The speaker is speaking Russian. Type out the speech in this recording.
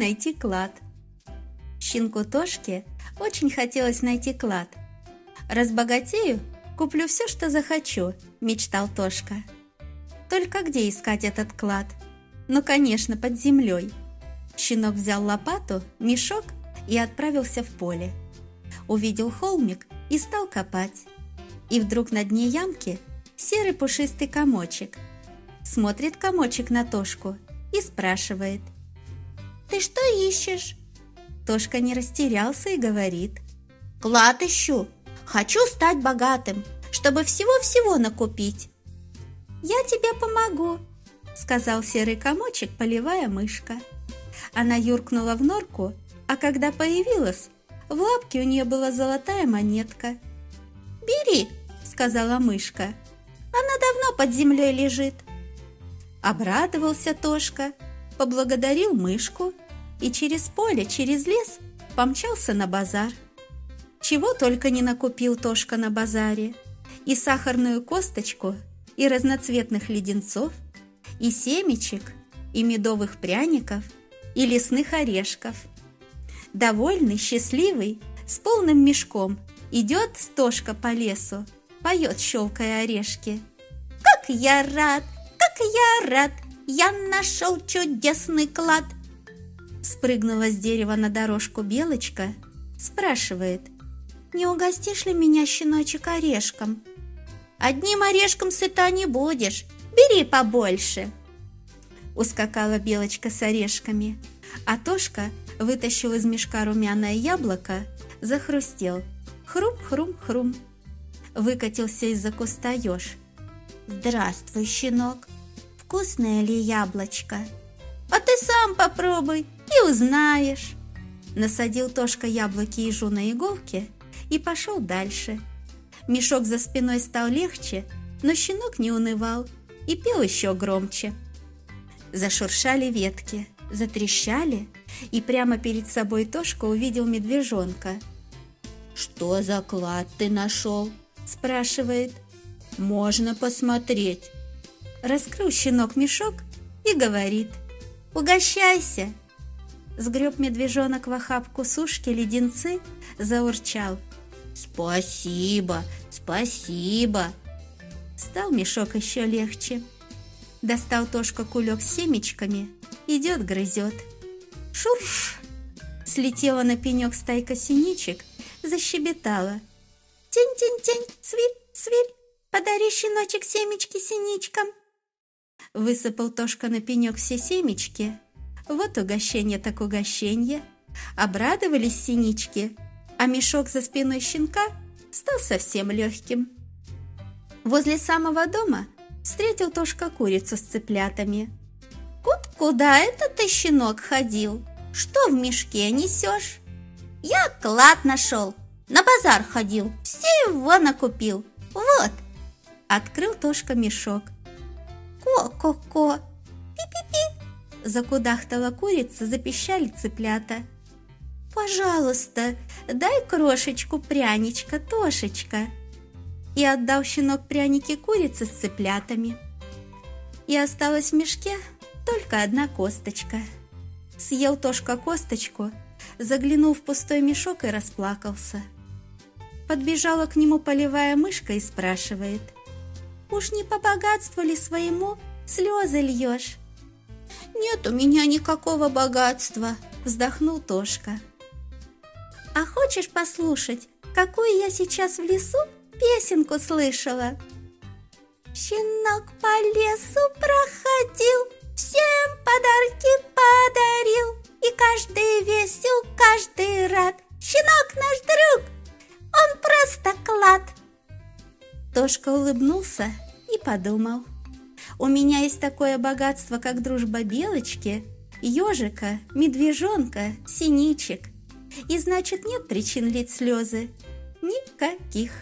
найти клад. Щенку Тошке очень хотелось найти клад. «Разбогатею, куплю все, что захочу», – мечтал Тошка. Только где искать этот клад? Ну, конечно, под землей. Щенок взял лопату, мешок и отправился в поле. Увидел холмик и стал копать. И вдруг на дне ямки серый пушистый комочек. Смотрит комочек на Тошку и спрашивает. «Ты что ищешь?» Тошка не растерялся и говорит. «Клад ищу. Хочу стать богатым, чтобы всего-всего накупить». «Я тебе помогу», — сказал серый комочек, поливая мышка. Она юркнула в норку, а когда появилась, в лапке у нее была золотая монетка. «Бери», — сказала мышка, — «она давно под землей лежит». Обрадовался Тошка, поблагодарил мышку и через поле, через лес помчался на базар. Чего только не накупил Тошка на базаре. И сахарную косточку, и разноцветных леденцов, и семечек, и медовых пряников, и лесных орешков. Довольный, счастливый, с полным мешком, идет Стошка по лесу, поет, щелкая орешки. «Как я рад, как я рад, я нашел чудесный клад!» Спрыгнула с дерева на дорожку белочка, спрашивает, «Не угостишь ли меня, щеночек, орешком?» Одним орешком сыта не будешь, бери побольше. Ускакала белочка с орешками, а Тошка вытащил из мешка румяное яблоко, захрустел. Хрум-хрум-хрум. Выкатился из-за куста еж. «Здравствуй, щенок! Вкусное ли яблочко?» «А ты сам попробуй и узнаешь!» Насадил Тошка яблоки ежу на иголке и пошел дальше – Мешок за спиной стал легче, но щенок не унывал и пел еще громче. Зашуршали ветки, затрещали, и прямо перед собой Тошка увидел медвежонка. «Что за клад ты нашел?» – спрашивает. «Можно посмотреть». Раскрыл щенок мешок и говорит. «Угощайся!» Сгреб медвежонок в охапку сушки леденцы, заурчал – «Спасибо, спасибо!» Стал мешок еще легче. Достал Тошка кулек с семечками, идет грызет. Шурш! Слетела на пенек стайка синичек, защебетала. Тень-тень-тень, свирь, свирь, подари щеночек семечки синичкам. Высыпал Тошка на пенек все семечки. Вот угощение так угощение. Обрадовались синички – а мешок за спиной щенка стал совсем легким. Возле самого дома встретил Тошка курицу с цыплятами. «Кут, куда это ты, щенок, ходил? Что в мешке несешь?» «Я клад нашел, на базар ходил, всего накупил, вот!» Открыл Тошка мешок. «Ко-ко-ко, пи-пи-пи!» Закудахтала курица, запищали цыплята. «Пожалуйста, дай крошечку пряничка, Тошечка!» И отдал щенок пряники курице с цыплятами. И осталась в мешке только одна косточка. Съел Тошка косточку, заглянул в пустой мешок и расплакался. Подбежала к нему полевая мышка и спрашивает. «Уж не по богатству ли своему слезы льешь?» «Нет у меня никакого богатства», — вздохнул Тошка. А хочешь послушать, какую я сейчас в лесу песенку слышала? Щенок по лесу проходил, всем подарки подарил, и каждый весел, каждый рад. Щенок наш друг, он просто клад. Тошка улыбнулся и подумал. У меня есть такое богатство, как дружба белочки, ежика, медвежонка, синичек – и значит нет причин лить слезы. Никаких.